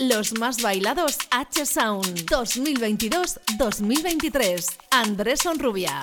Los más bailados H Sound 2022-2023. Andrés Sonrubia.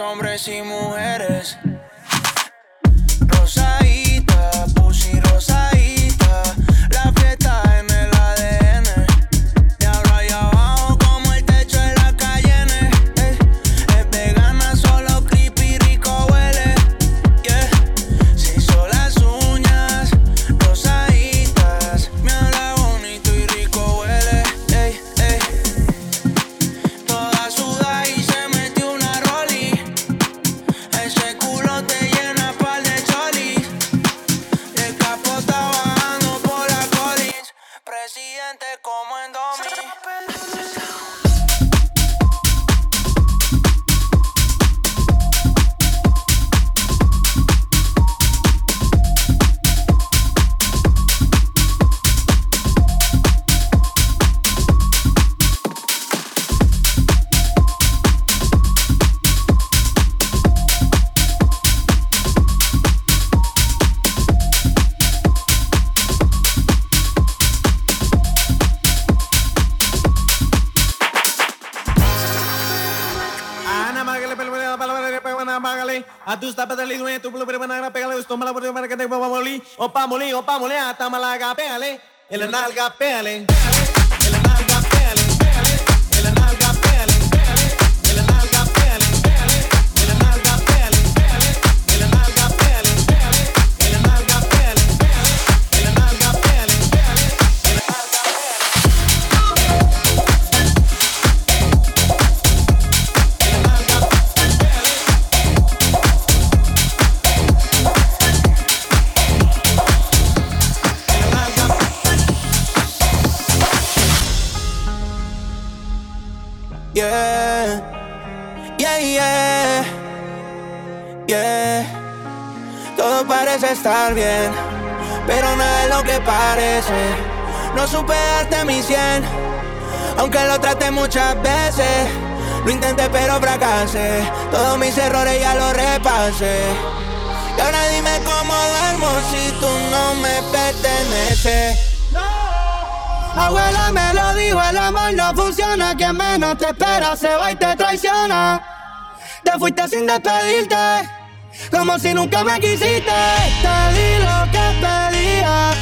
hombres y mujeres. Vámonos a Tamalaga, péale, en la nalga, péale. estar bien, pero nada es lo que parece. No supe darte mi 100, aunque lo traté muchas veces. Lo intenté pero fracasé, todos mis errores ya los repasé. Y ahora dime cómo duermo si tú no me perteneces. No, Abuela me lo dijo, el amor no funciona. Quien menos te espera se va y te traiciona. Te fuiste sin despedirte como si nunca me quisiste. Te di lo que pedía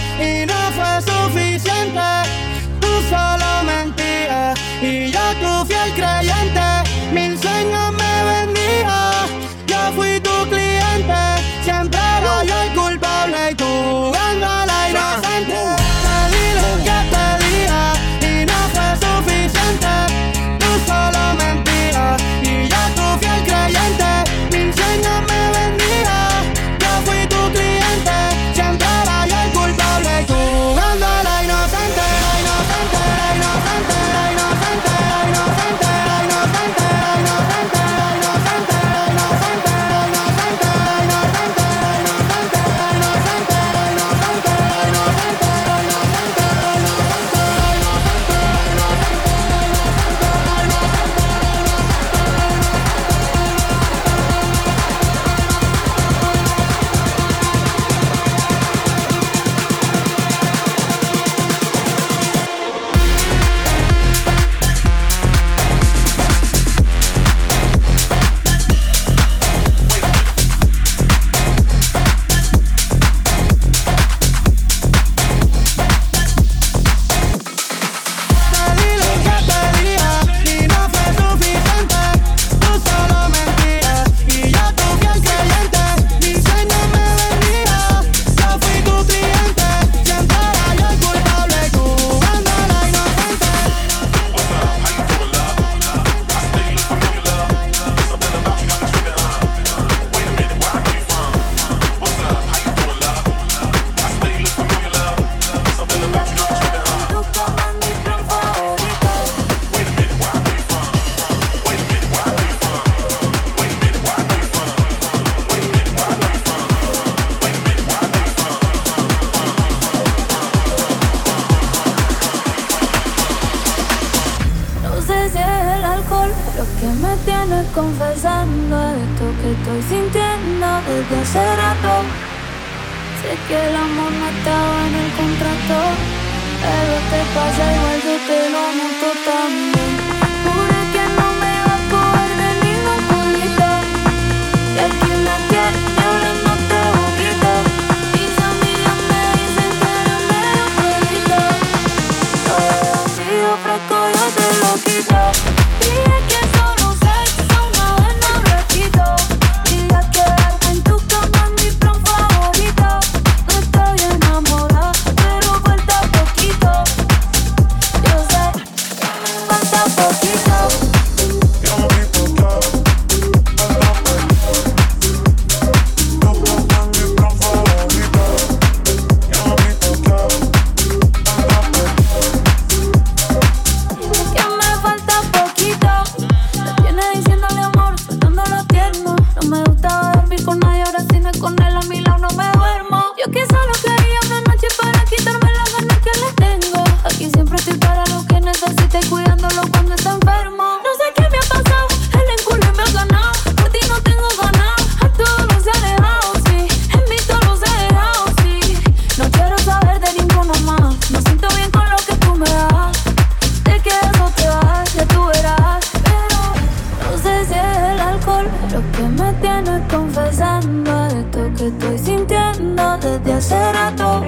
tienes confesando esto que estoy sintiendo desde hace rato.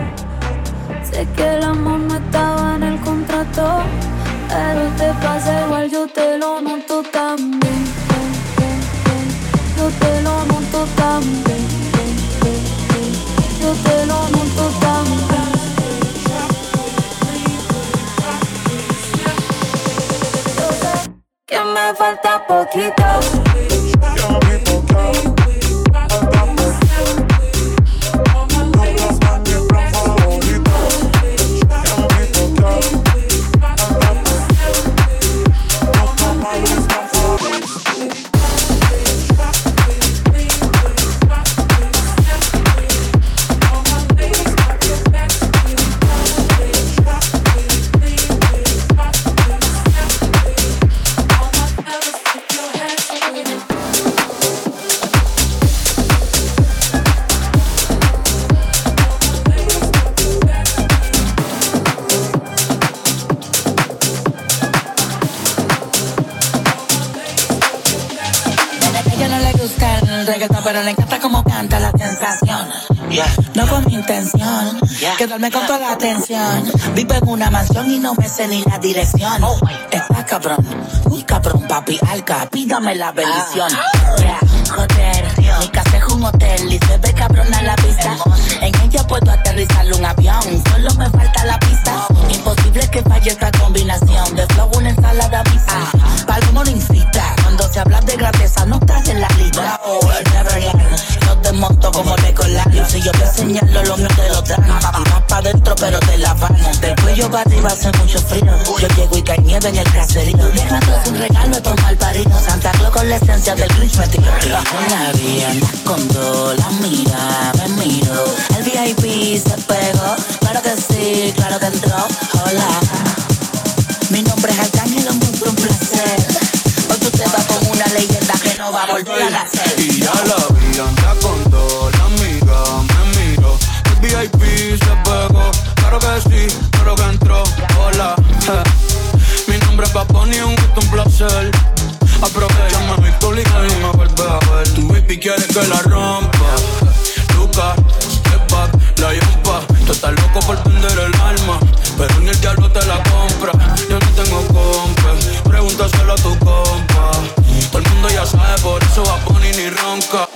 Sé que el amor no estaba en el contrato, pero te pasa igual, yo te lo noto también. Yo te lo noto también. Yo te lo noto también. Que me falta poquito. A Intención, quedarme con toda la atención. Vivo en una mansión y no me sé ni la dirección. Está cabrón, muy cabrón, papi, alca, pídame la bendición. Yeah, joder, mi casa es un hotel y se ve cabrón a la vista. En ella puedo aterrizar un avión, solo me falta la pista. Imposible que falle esta combinación de flow, una ensalada mixta. Palomo no incita, cuando se habla de grandeza no estás en la lista. Te monto como Legoland. Si yo te señalo lo mío te lo dan. Más pa' dentro pero te la van. Del cuello para arriba hace mucho frío. Yo llego y cae nieve en el caserío. Dejando sin regalo de mal parido. Santa Claus con la esencia del Grinch metido. La vi anda con la mira, me miro. El VIP se pegó. Claro que sí, claro que entró. Hola. Mi nombre es Arcángel, un un placer. Hoy tú te vas no a. Y ya la vi, anda con dos, la amiga me miró. El VIP se pegó, claro que sí, claro que entró. Hola, mi nombre es Paponi, un gusto, un placer. Aprovechame mi público y me vuelve a ver. Tu baby quiere que la rompa. Luca, step back, la yumpa. Tú estás loco por vender el alma, pero ni el diablo te la sabe, por eso va Bunny ni ronca.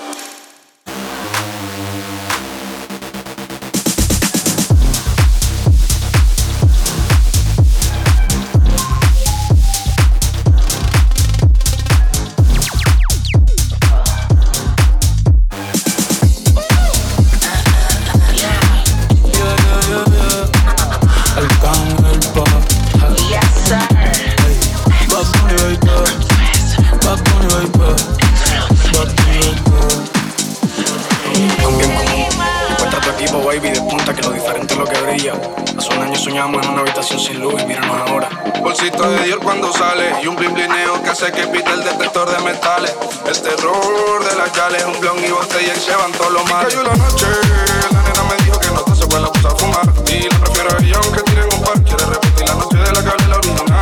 que pita el detector de metales. El terror de las chales, un blon y botella y llevan todos los males. Cayó la noche, la nena me dijo que no se puede la a fumar. Y la prefiero a ella aunque tiren un par. Quiere repetir la noche de la calle, la original.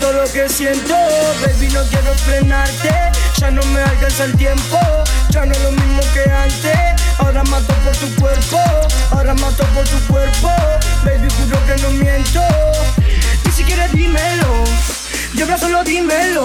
Todo lo que siento, baby, no quiero frenarte. Ya no me alcanza el tiempo, ya no es lo mismo que antes. Ahora mato por tu cuerpo, ahora mato por tu cuerpo. Baby, juro que no miento. Ni siquiera dímelo, yo solo dímelo.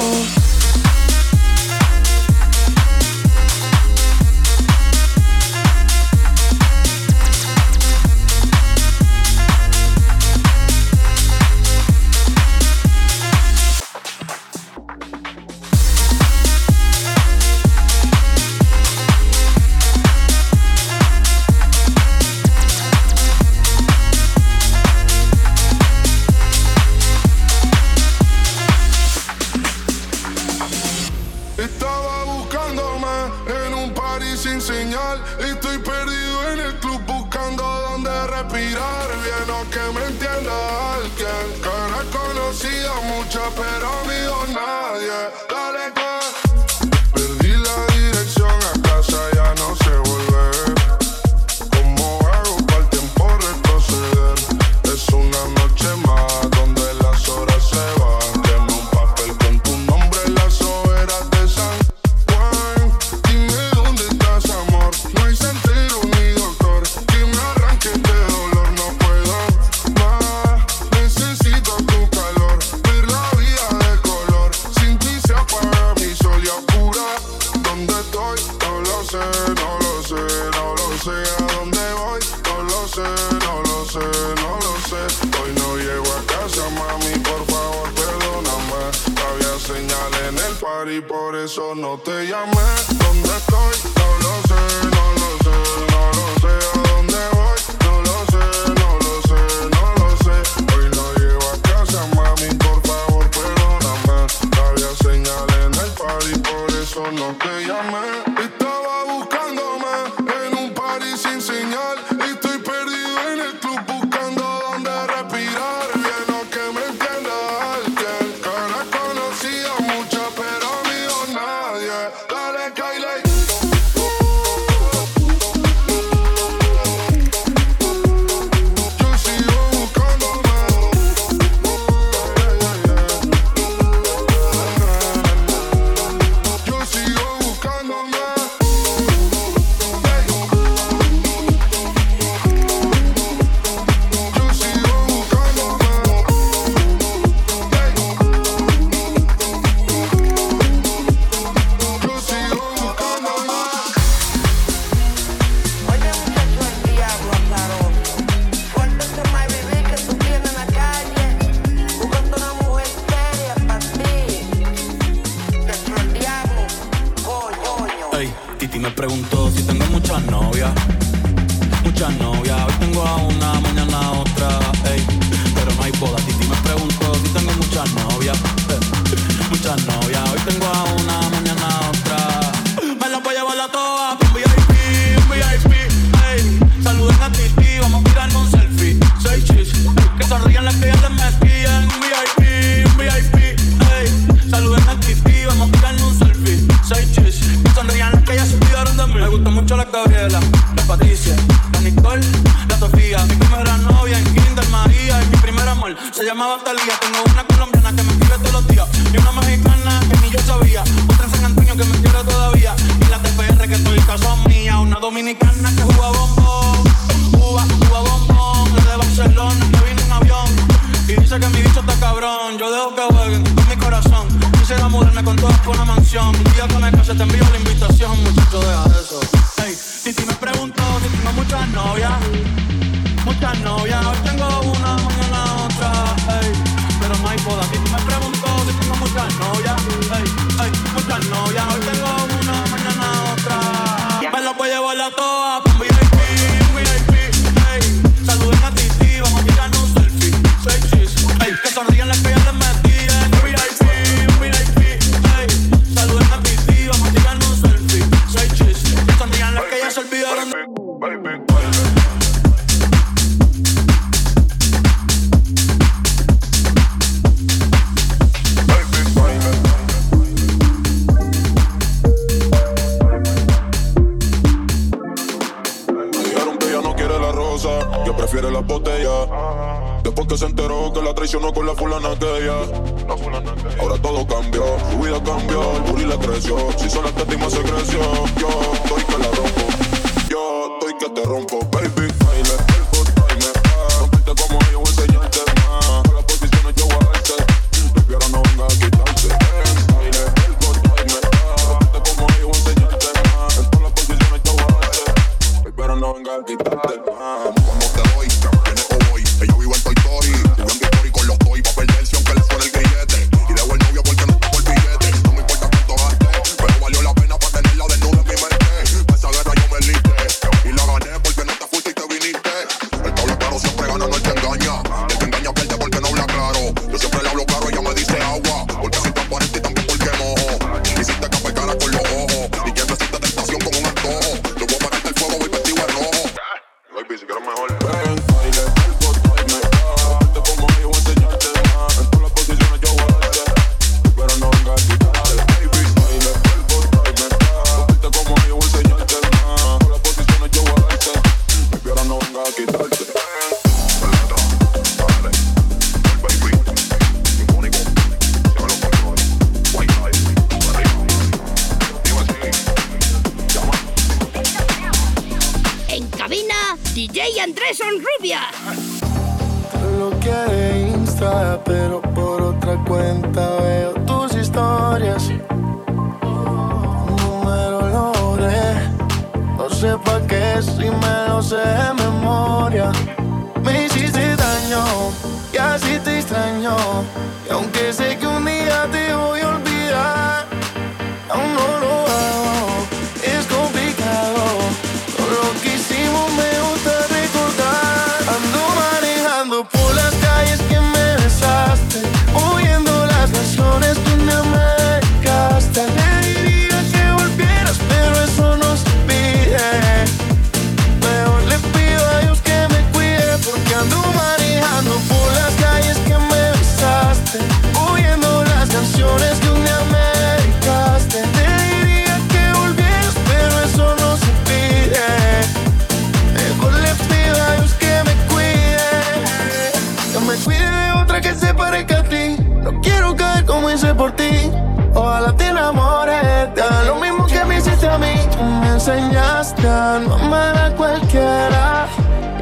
enseñaste a no amar a cualquiera.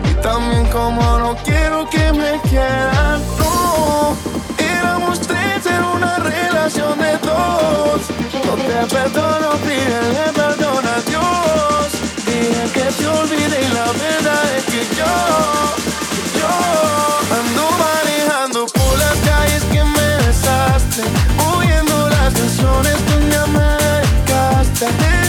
Y también como no quiero que me quieran. No, éramos tres en una relación de dos. No te perdono, pídele perdón a Dios. Dile que te olvide y la verdad es que yo, yo ando manejando por las calles que me besaste. Huyendo las canciones que me dedicaste.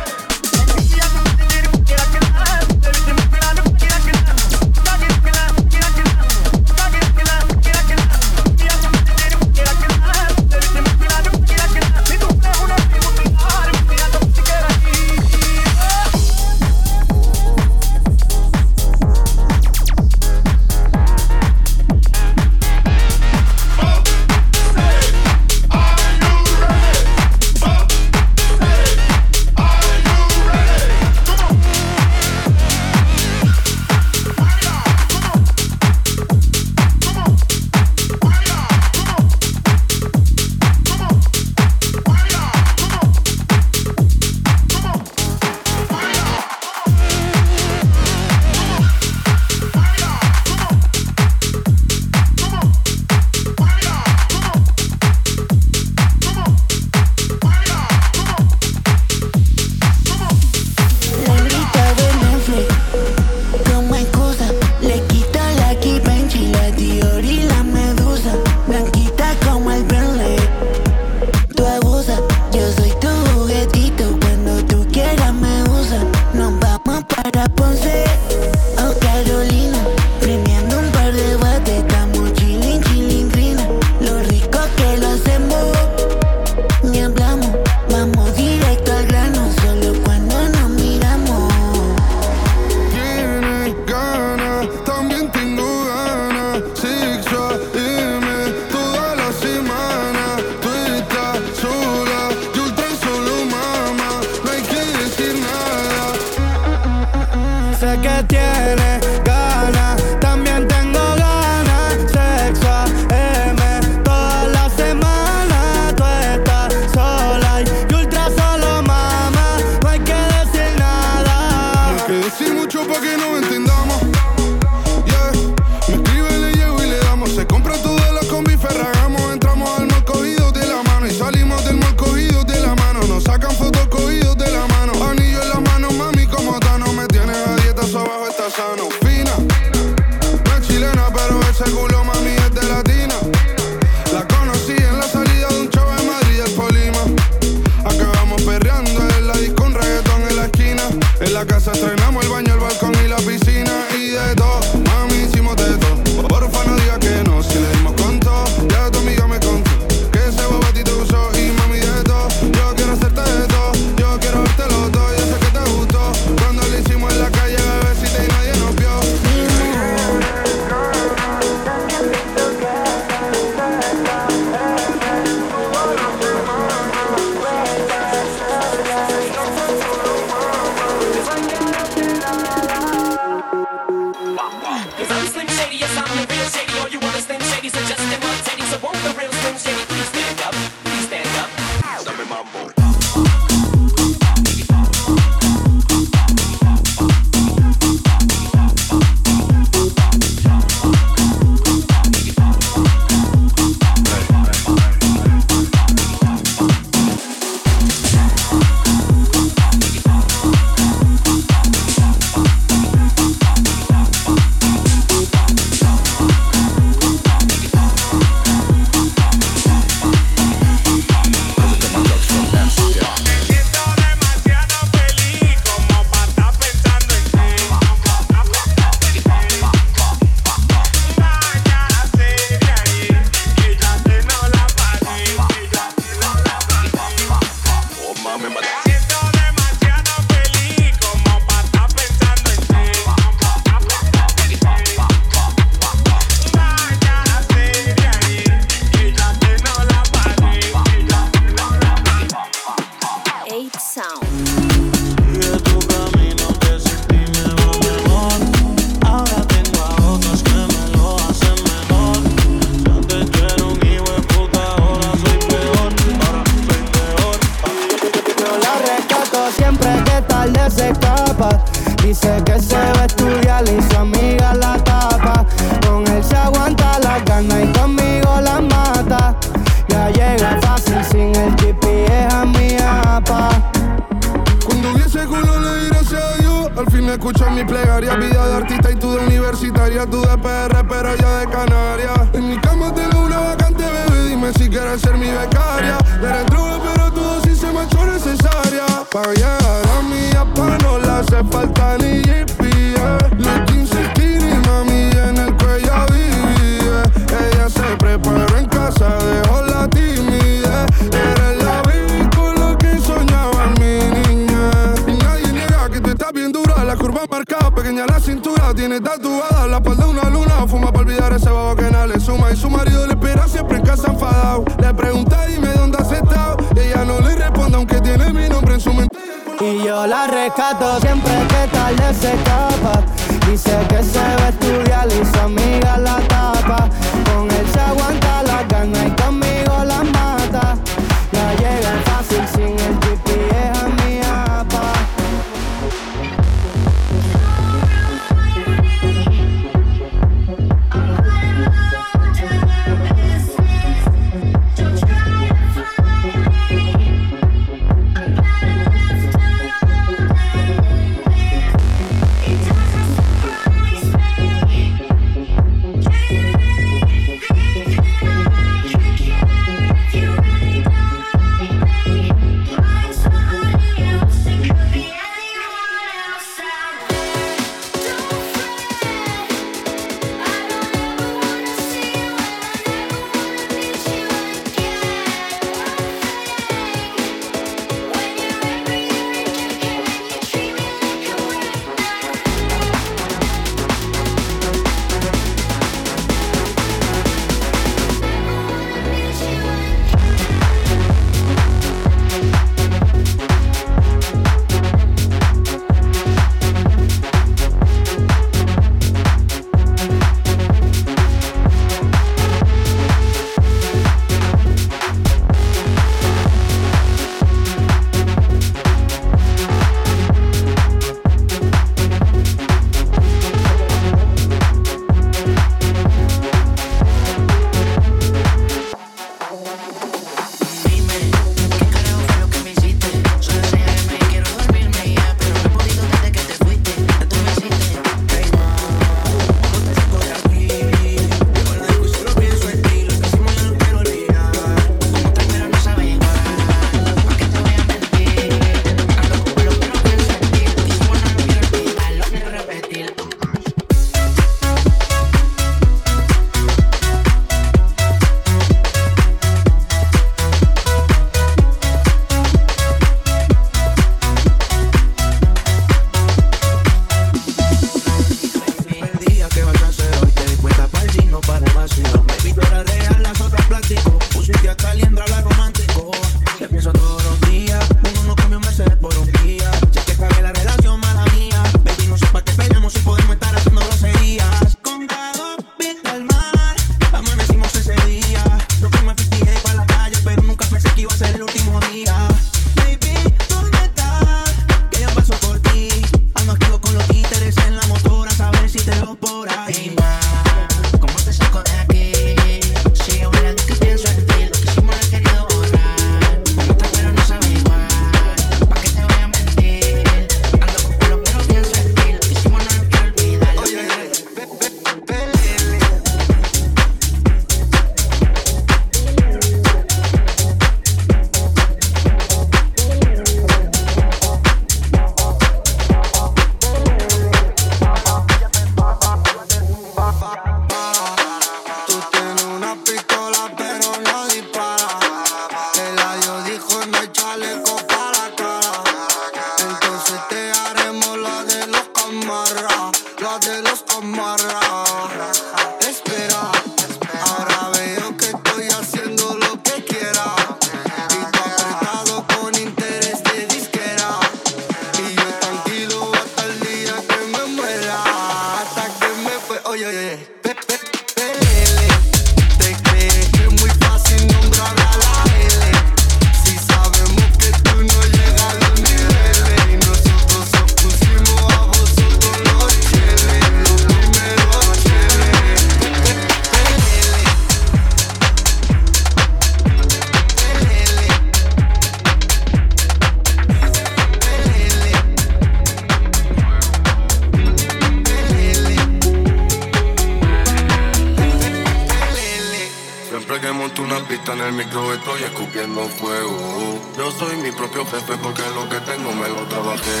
en el micro estoy escupiendo fuego. Yo soy mi propio jefe porque lo que tengo me lo trabajé.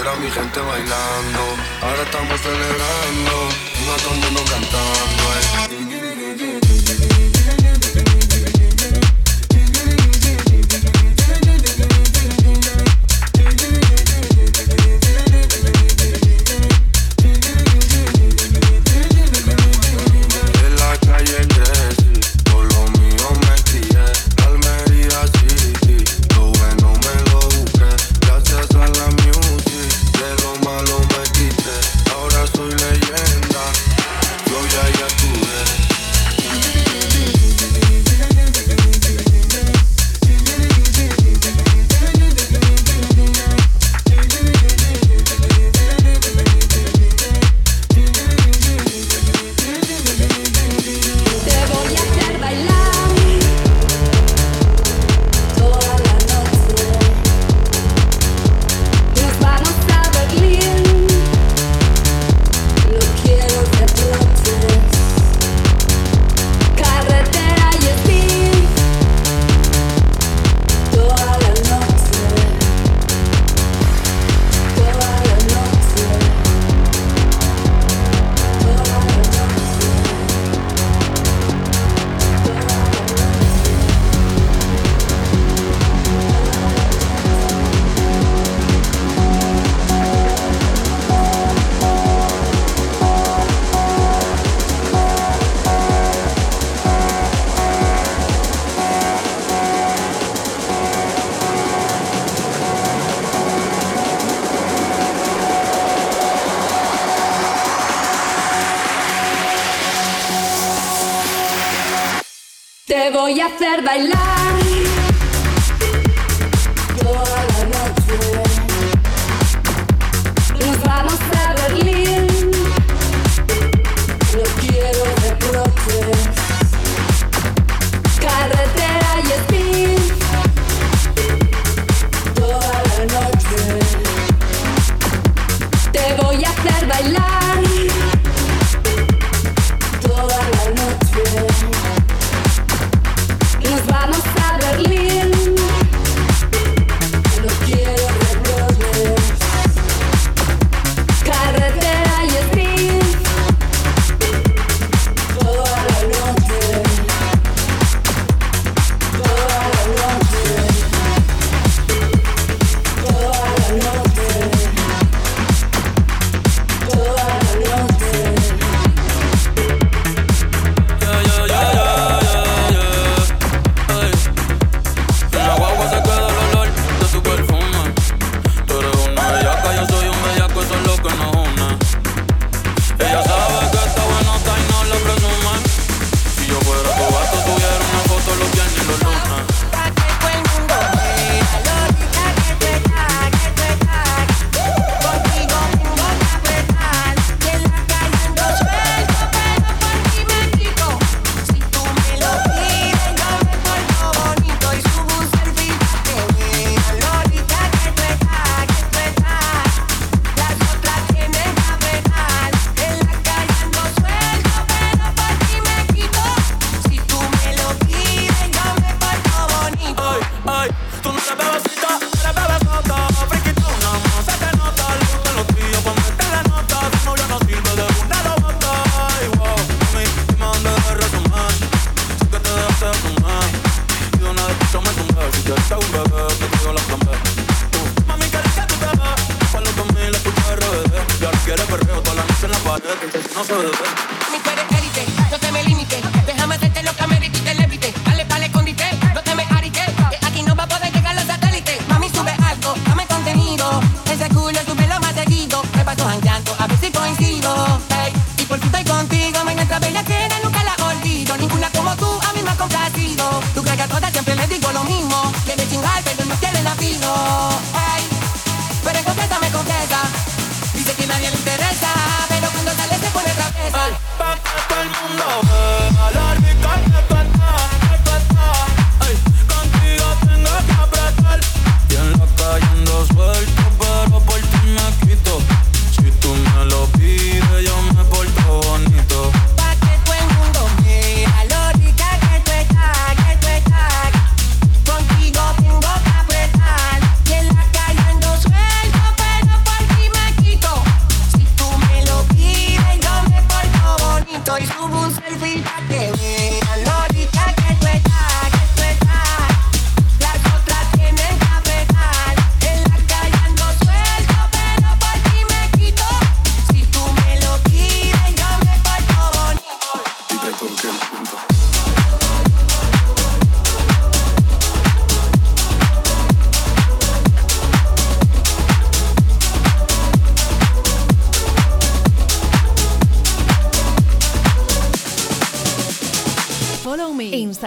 Era mi gente bailando, ahora estamos celebrando. No todo el mundo cantando. Eh.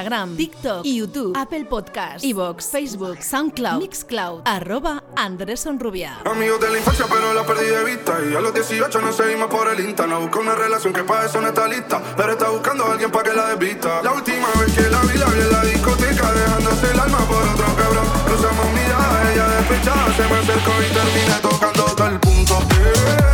Instagram, TikTok, y YouTube, Apple Podcast, Evox, Facebook, SoundCloud, Mixcloud, arroba Andrés Rubia. Amigos de la infancia, pero la perdí de vista. Y a los 18 nos seguimos por el Insta. No busco una relación que para eso no está lista. Pero está buscando a alguien para que la desvista. La última vez que la vi, la vi en la discoteca, dejándose el alma por otro cabrón. Cruzamos miradas, ella despechada, se me acercó y terminé tocando todo el punto. Yeah.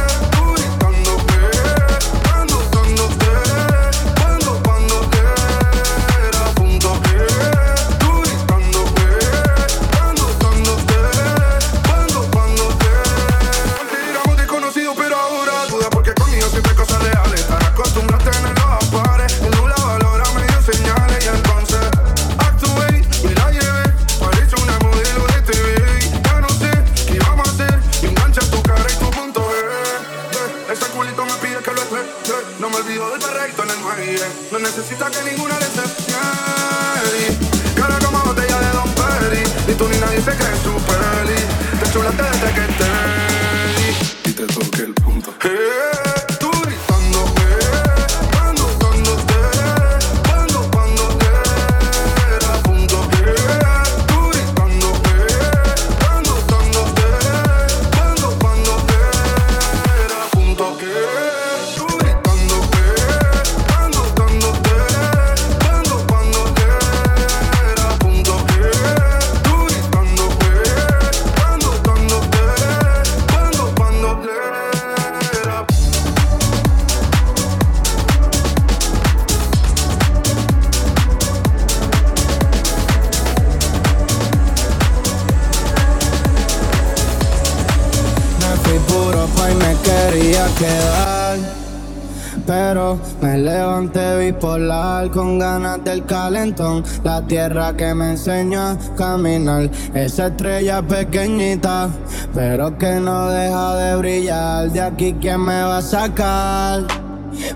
la tierra que me enseñó a caminar, esa estrella pequeñita, pero que no deja de brillar. De aquí, ¿quién me va a sacar?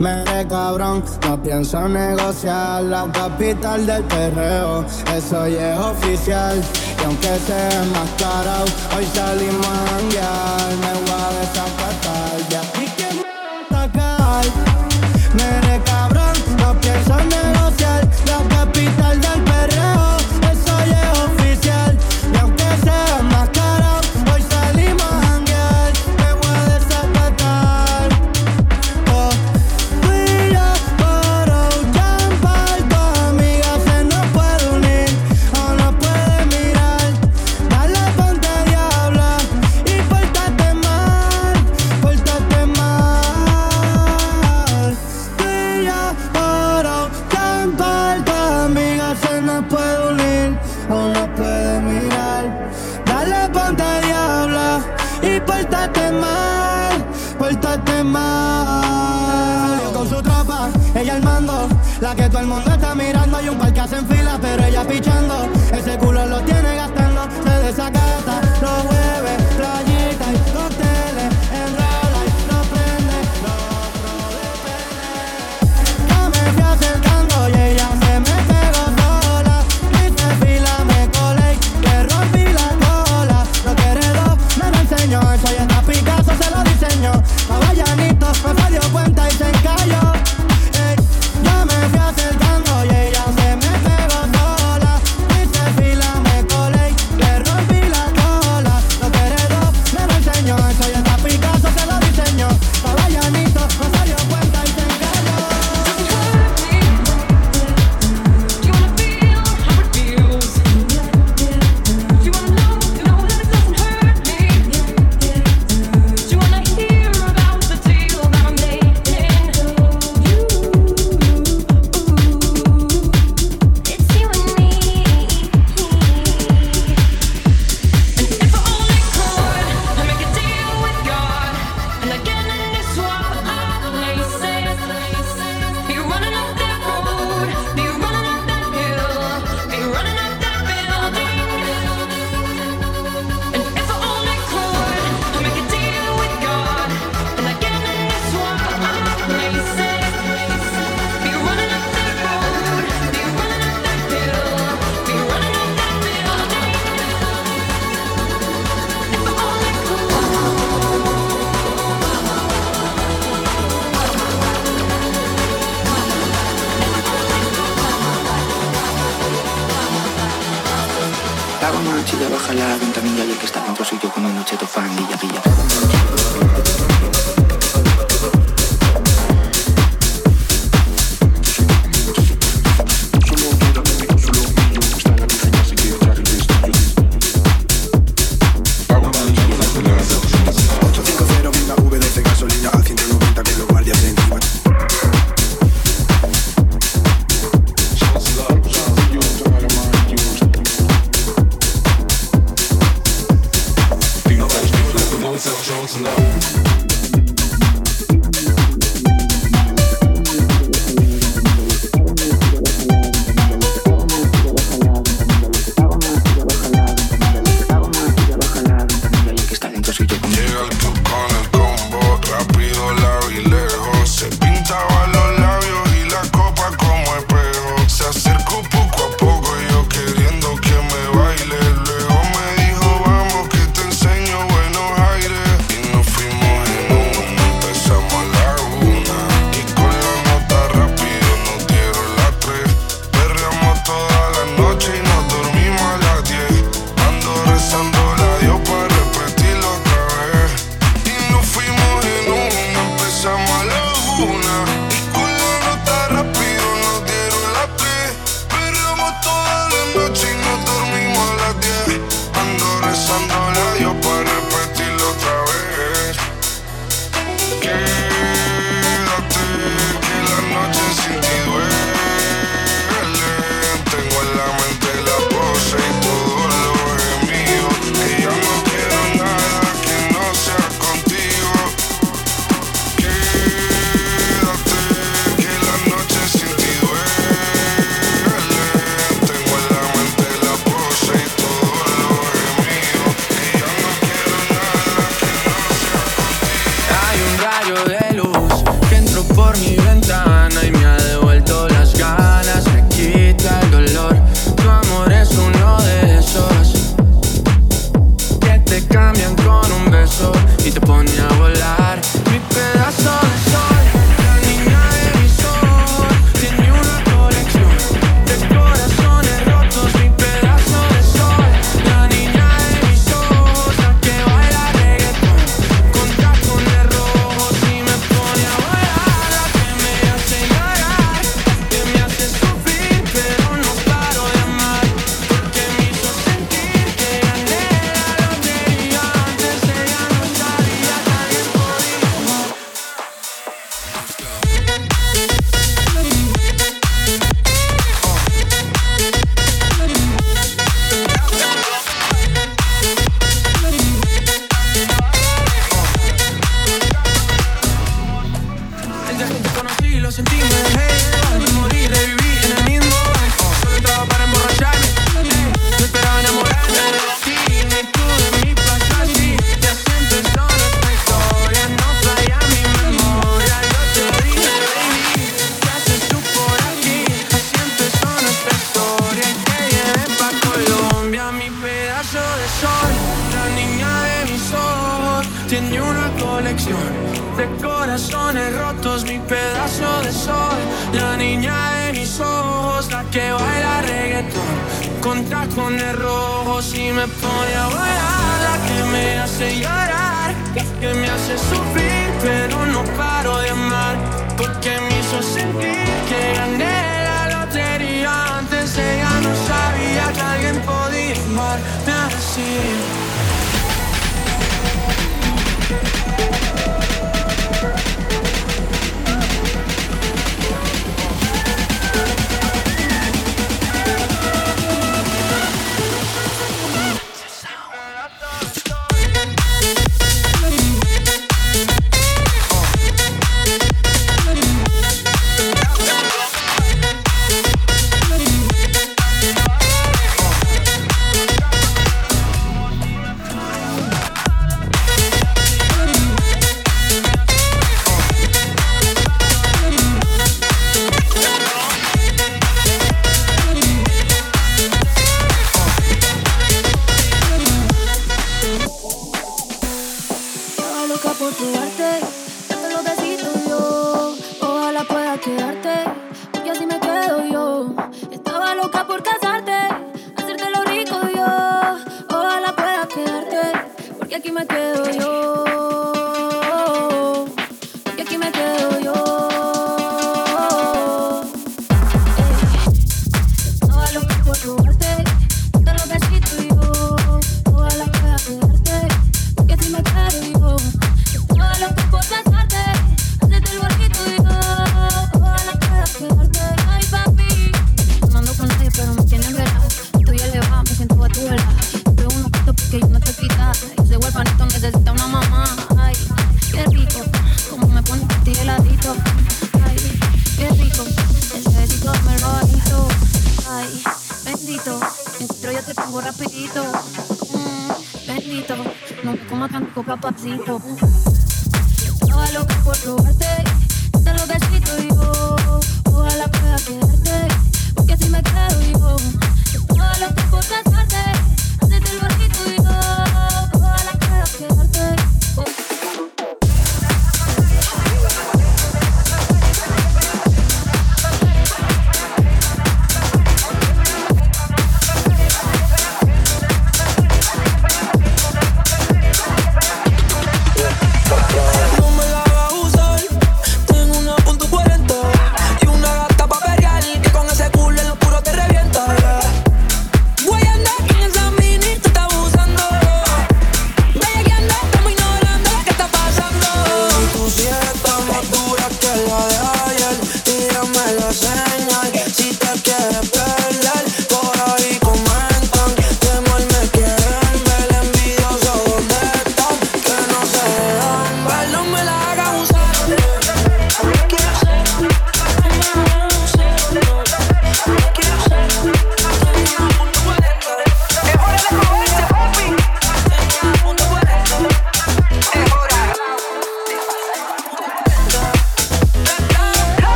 Me de cabrón, no pienso negociar la capital del perreo, eso ya es oficial. Y aunque sea más caro, hoy salimos a janguear, me voy a desacar.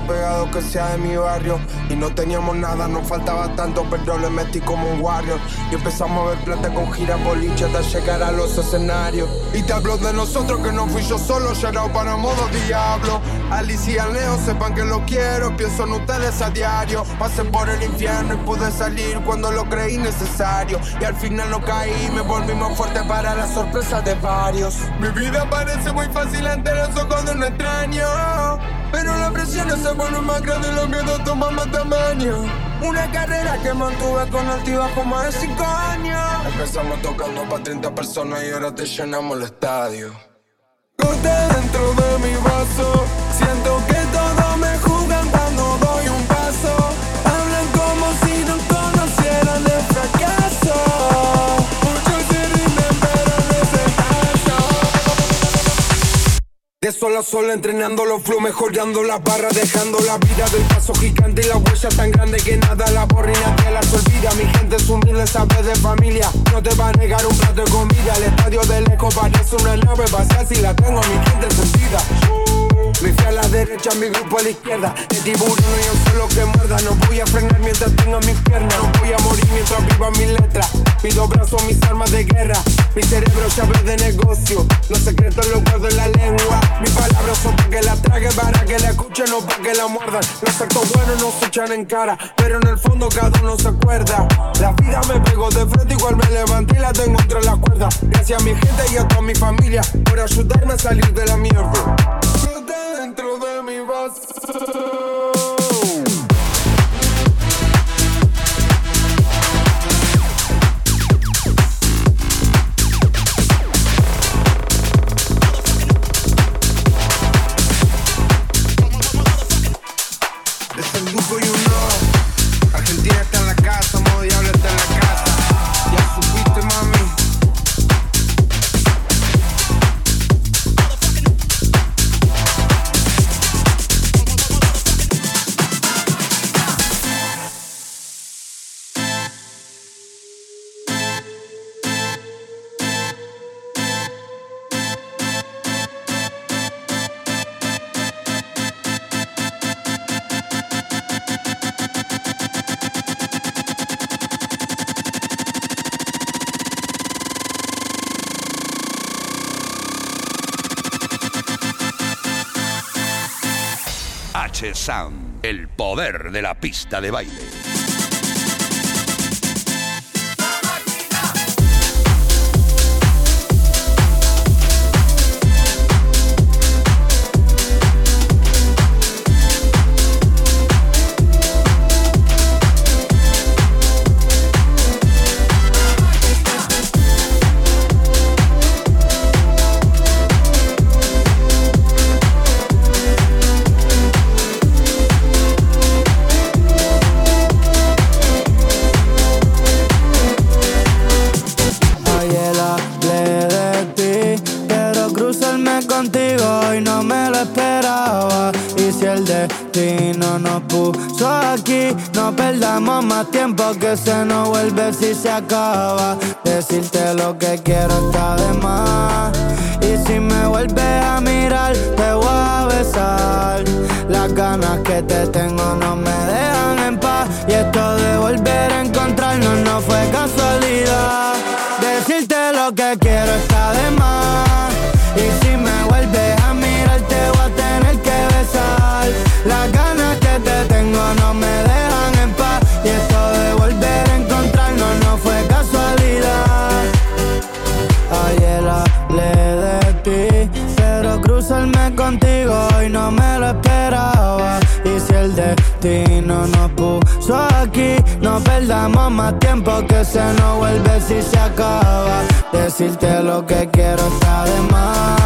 pegado que sea de mi barrio. Y no teníamos nada, nos faltaba tanto, pero le metí como un warrior. Y empezamos a ver plata con gira boliche hasta llegar a los escenarios. Y te hablo de nosotros que no fui yo solo, Sharao para modo diablo. Alicia y Leo sepan que lo quiero, pienso en ustedes a diario. Pasé por el infierno y pude salir cuando lo creí necesario. Y al final no caí, me volví más fuerte para la sorpresa de varios. Mi vida parece muy fácil ante los ojos de un extraño la presión se vuelve más grande lo que dos tomamos tamaño. Una carrera que mantuve con altibajos más de 5 años. Empezamos tocando para 30 personas y ahora te llenamos el estadio. Sola, entrenando los flow, mejorando las barras, dejando la vida del paso gigante y la huella tan grande que nada la borra y nadie las olvida. Mi gente es humilde, sabe de familia, no te va a negar un plato de comida. El estadio del eco parece una nave vacía si la tengo mi gente sentida. Mi fe a la derecha, mi grupo a la izquierda. El tiburón y yo solo que muerda. No voy a frenar mientras tenga mis piernas. No voy a morir mientras viva mi letra. Mis dos brazos, mis armas de guerra. Mi cerebro llave de negocio. Los secretos los guardo en la lengua. Mis palabras son para que la trague, para que la escuchen, no para que la muerdan. Los actos buenos no se echan en cara. Pero en el fondo cada uno se acuerda. La vida me pegó de frente, igual me levanté y la tengo entre las cuerdas. Gracias a mi gente y a toda mi familia por ayudarme a salir de la mierda dentro de de la pista de baile. Vuelve si tiempo que se nos vuelve si se acaba. Decirte lo que quiero está de más.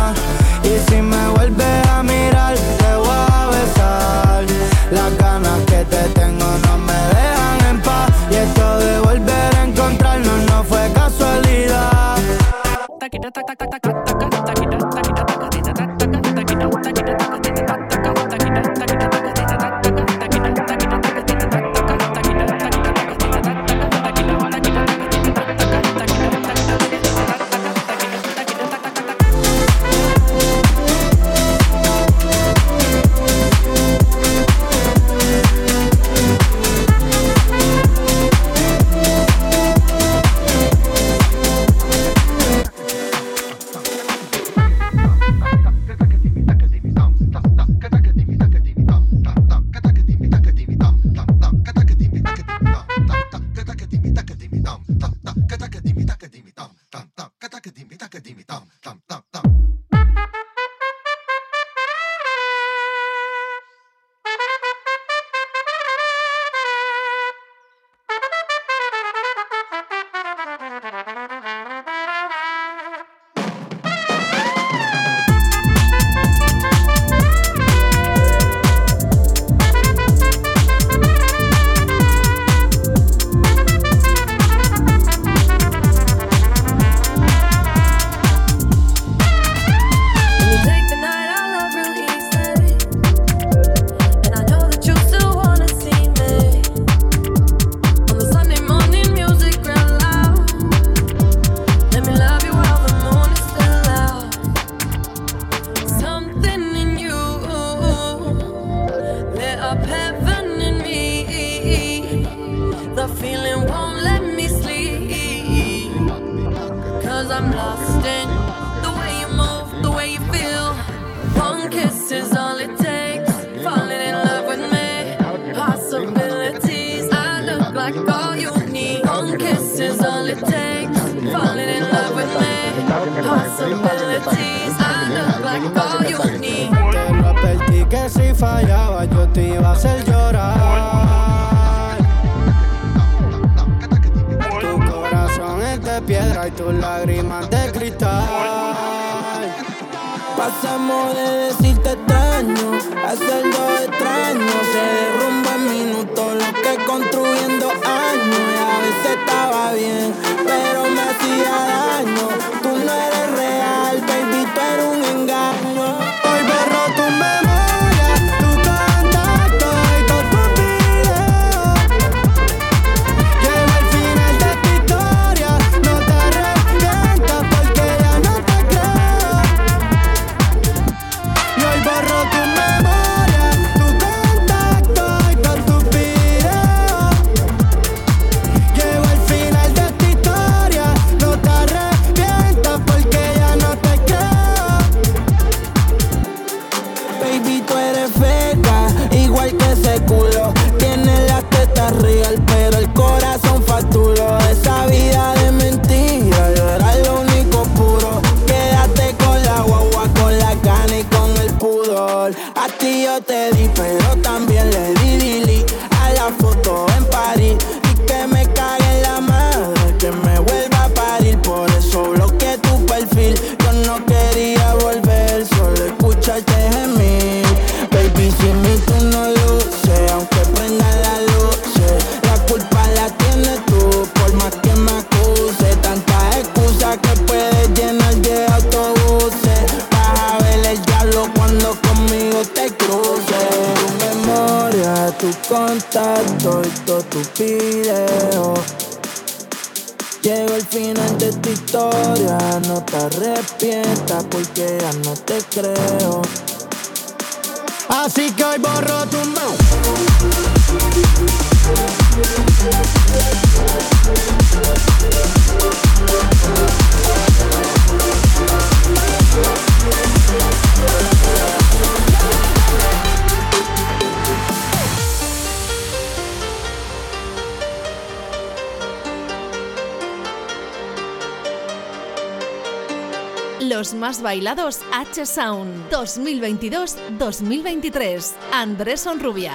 H Sound 2022-2023. Andrés Onrubia.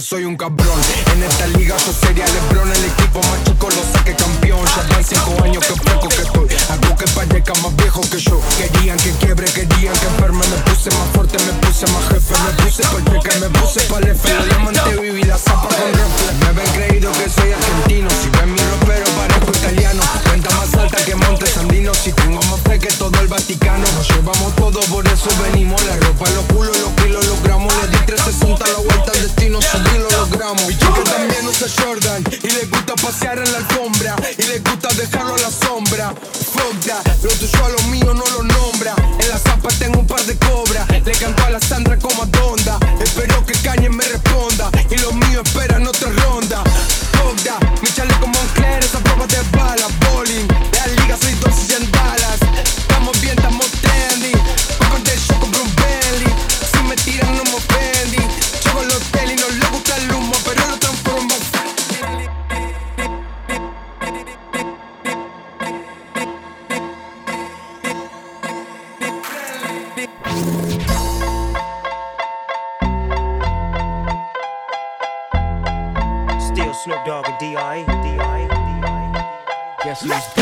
soy un cabrón. En esta liga yo sería Lebron, el equipo más chico lo saque campeón. Ya van cinco años que poco que estoy. Hago que parezca más viejo que yo. Querían que quiebre, querían que enferme. Me puse más fuerte, me puse más jefe. Me puse pa'l que me puse pa'l F. La diamante viví la zapa con rifle. Me habían creído que soy argentino. Si ven mi ropero parezco italiano. Cuenta más alta que Monte Sandino. Si tengo más fe que todo el Vaticano. Nos llevamos todo, por eso venimos. La ropa, los culos, los kilos, los gramos. Le di 360 la vuelta al destino. Subí lo logramos. Mi chica también usa Jordan. Y le gusta pasear en la alfombra. Y le gusta dejarlo a la sombra. Fuck that. Lo tuyo a lo mío no lo nombra. En la zapa tengo un par de cobras. Le canto a la Sandra como a Donda. Espero que Cañe me responda. Y los míos esperan otra ronda. Fuck that. Mi chaleco Moncler, esa prueba de bala. Bowling. La liga soy dosis en Dallas. Estamos bien, estamos trendy. Pago de show compro un Bentley. Si me tiran no me ofendí. Llego al hotel y Snoop Dogg and D.I. D.I. Guess who's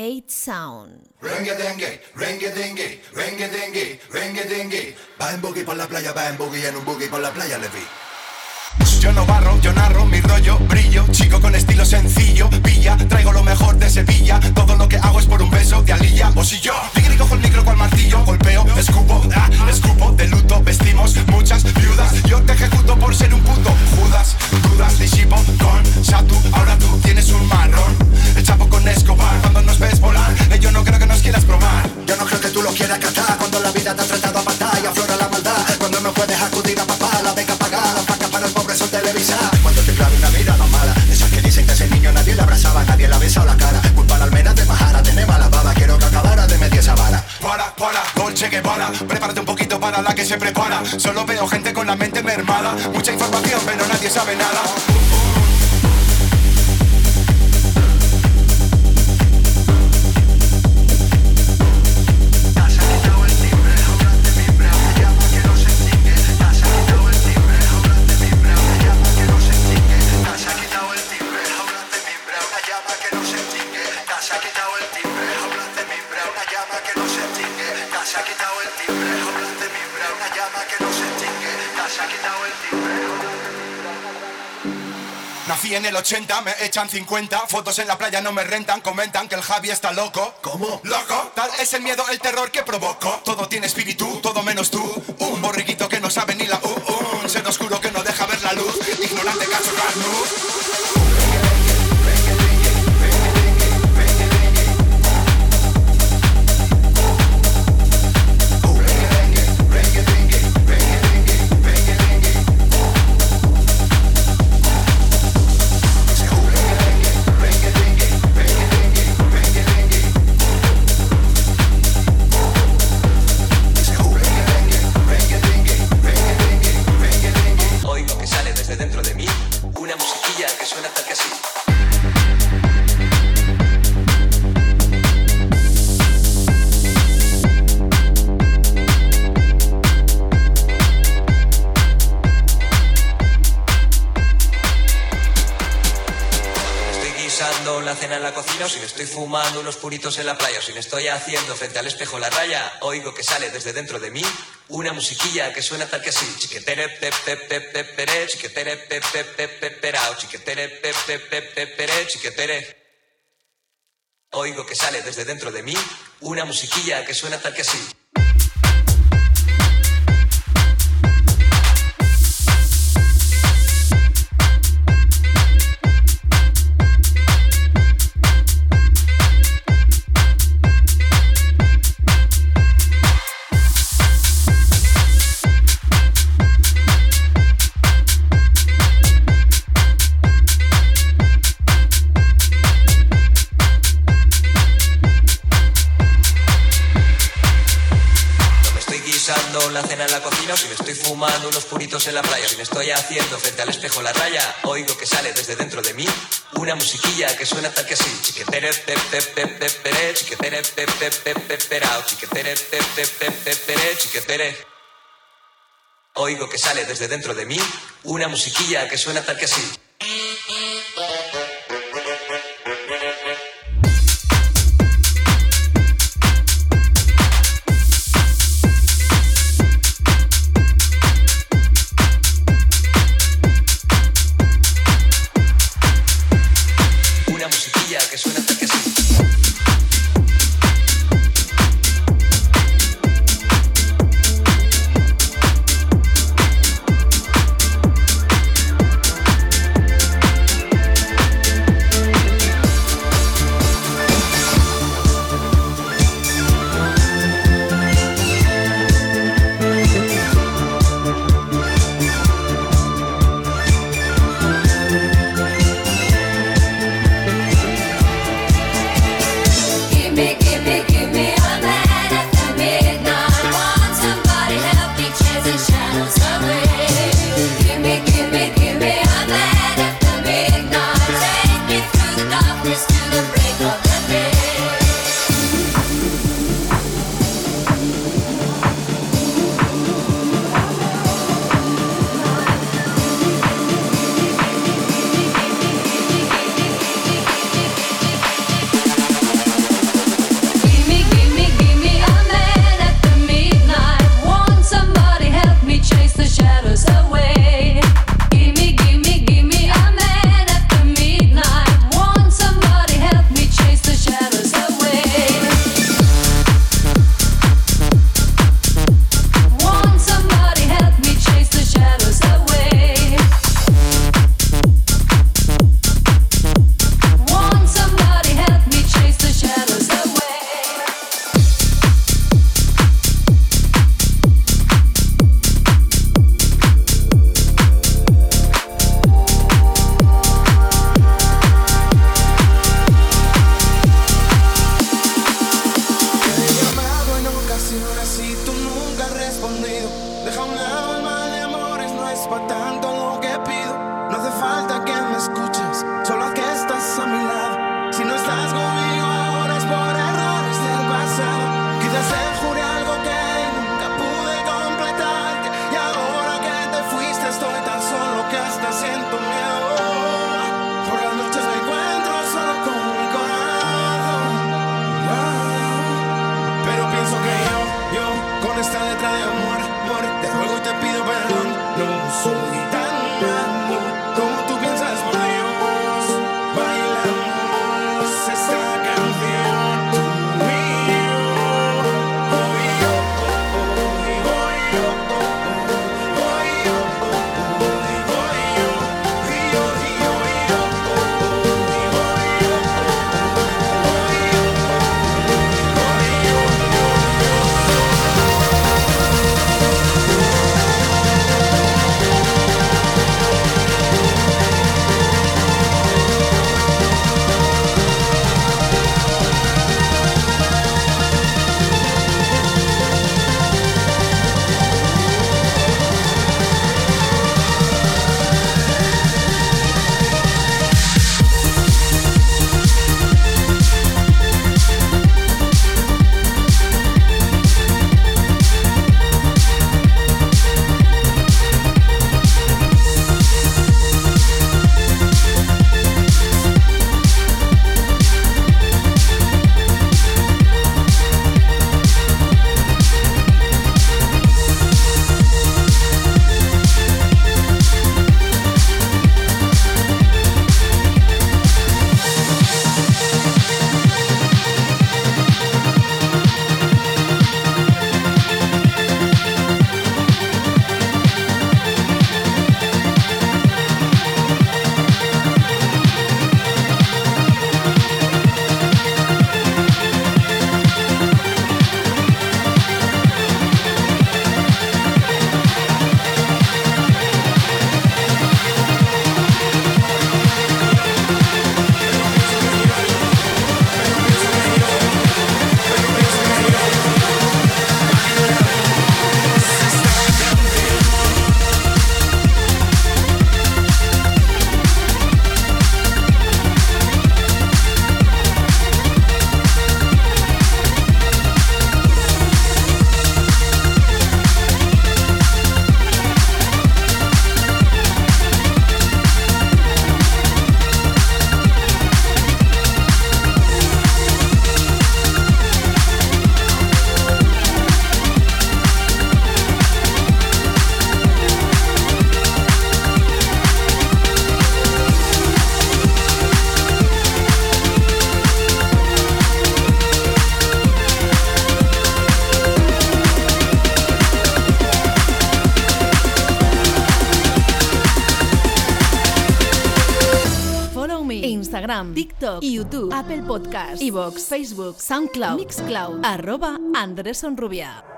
8 Sound. Rengue dengue, rengue dengue, rengue dengue, rengue dengue. Va en por la playa, va en en un boogie por la playa le. Yo no barro, yo narro mi rollo, brillo, chico con estilo sencillo, pilla, traigo lo mejor de Sevilla, todo lo que hago es por un beso de alilla, o si yo, tigre cojo el micro cual martillo, golpeo, escupo, ah, escupo, de luto, vestimos muchas viudas, yo te ejecuto por ser un puto Judas, dudas, disipo con Satu, ahora tú tienes un marrón, el chapo con Escobar, cuando nos ves volar, eh, yo no creo que nos quieras probar, Yo no creo que tú lo quieras catar cuando la vida te ha tratado a matar y aflora la maldad. Cuando te clave una mirada mala, esas que dicen que ese niño nadie le abrazaba, nadie le ha besado la cara. Culpa la almena de Majara, tiene mala baba, quiero que acabara de media esa vara. Para, para, Dolce Guevara. Prepárate un poquito para la que se prepara. Solo veo gente con la mente mermada. Mucha información pero nadie sabe nada el 80, me echan 50 Fotos en la playa no me rentan Comentan que el Javi está loco. ¿Cómo? Loco, tal es el miedo, el terror que provoco. Todo tiene espíritu, todo menos tú. Un borriquito que no sabe ni la U Un ser oscuro que no deja ver la luz. Ignorante cacho carnu estoy fumando unos puritos en la playa si me estoy haciendo frente al espejo la raya, oigo que sale desde dentro de mí una musiquilla que suena tal que así. Chiquetere pe pe pe pe pere, chiquetere pe pe pe pe perao, chiquetere pe pe pe pe pere, chiquetere. Oigo que sale desde dentro de mí una musiquilla que suena tal que así. Fumando unos puritos en la playa, si me estoy haciendo frente al espejo la raya, oigo que sale desde dentro de mí una musiquilla que suena tal que así. Chiquetere chiquetere. Oigo que sale desde dentro de mí una musiquilla que suena tal que así. YouTube, Apple Podcasts, Evox, Facebook, SoundCloud, Mixcloud, arroba Andrés Onrubia.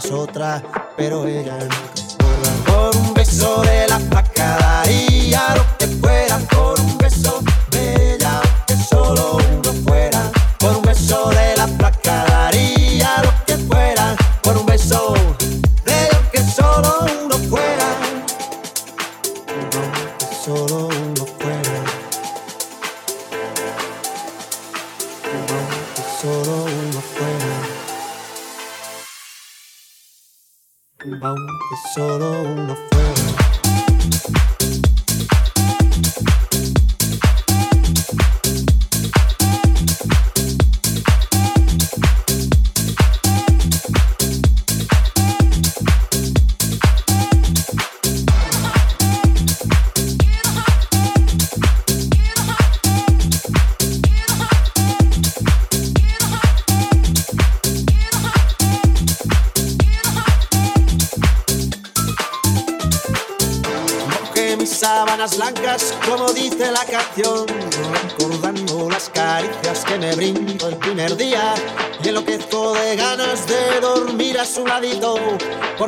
tras otra, pero ella nunca.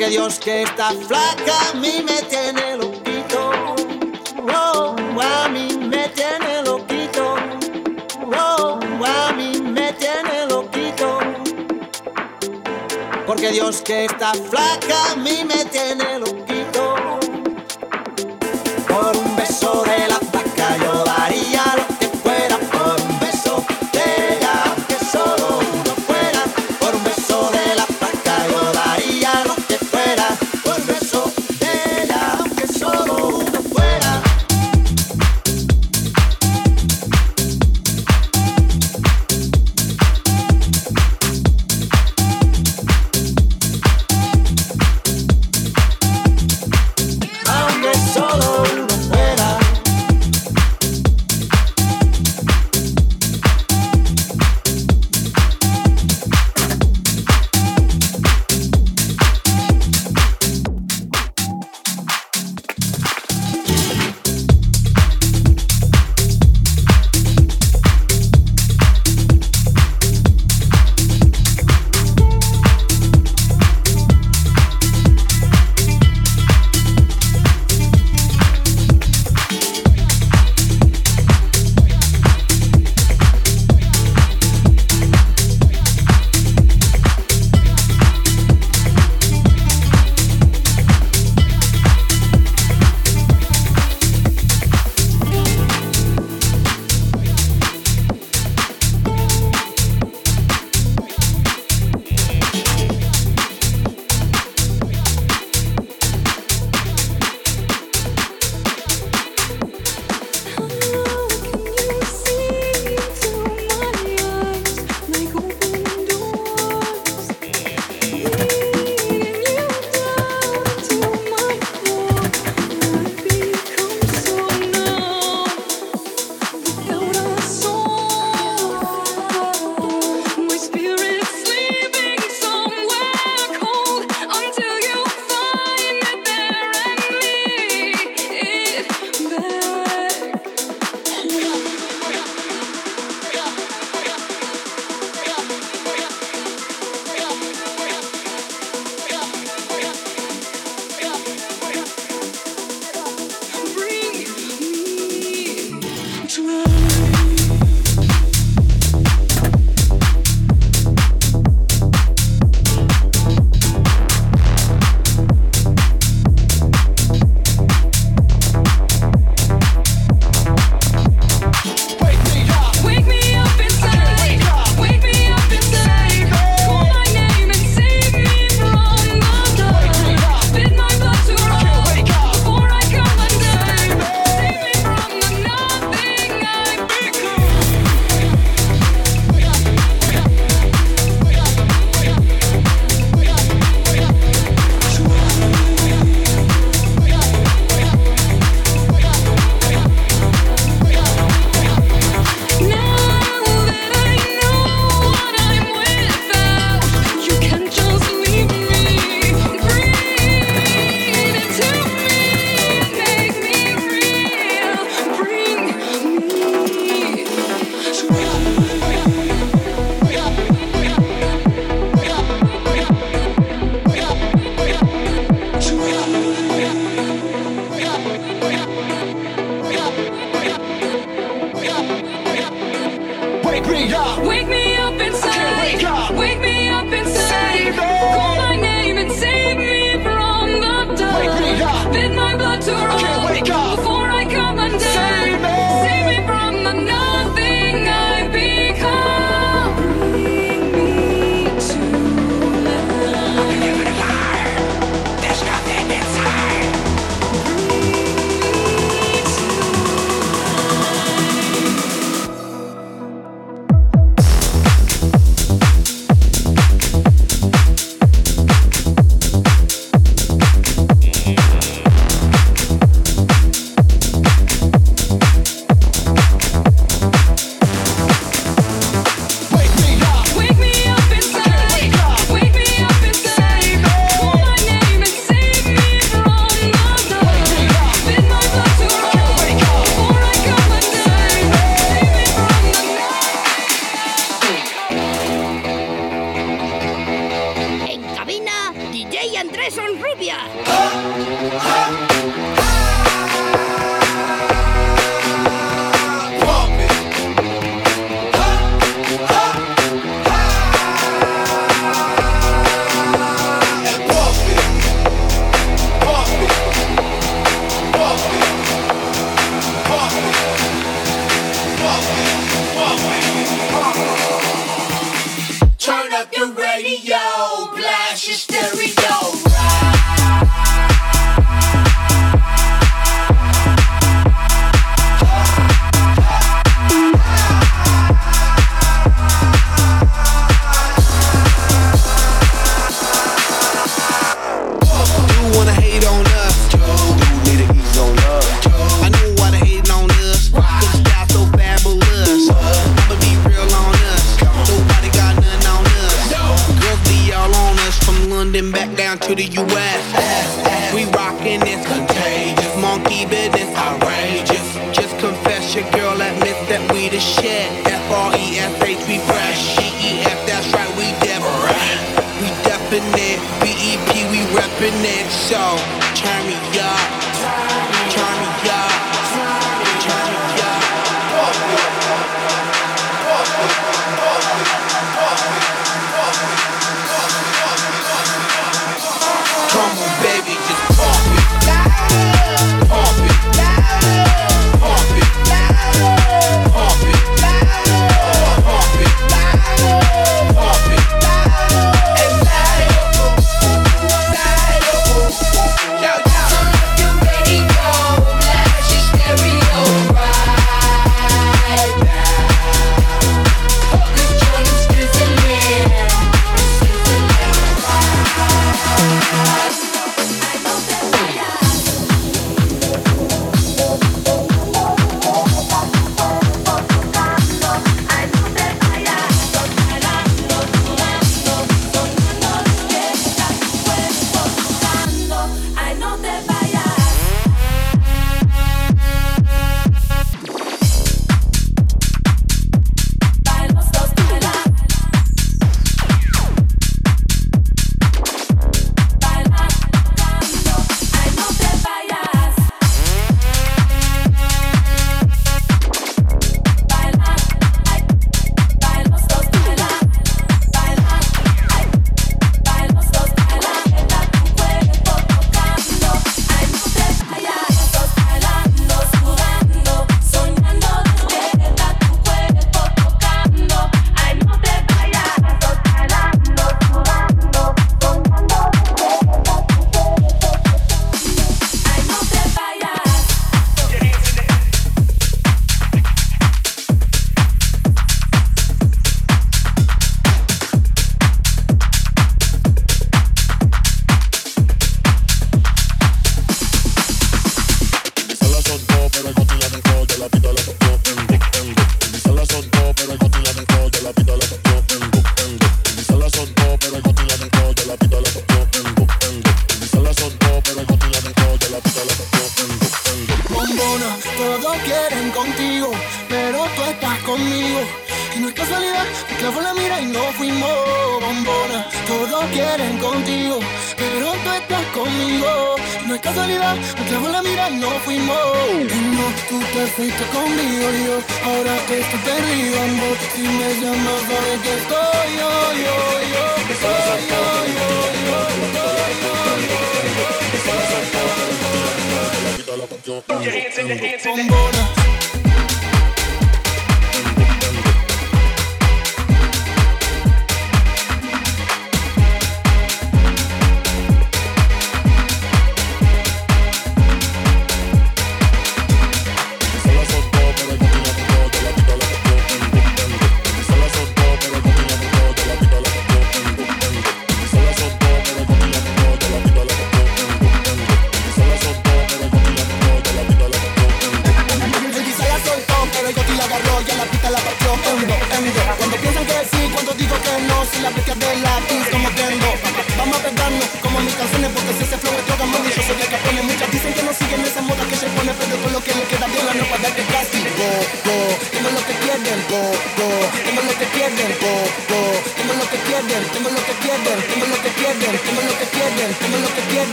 que Dios que está flaca a mí me tiene loquito. Oh, a mí me tiene loquito. Oh, a mí me tiene loquito. Porque Dios que está flaca a mí me tiene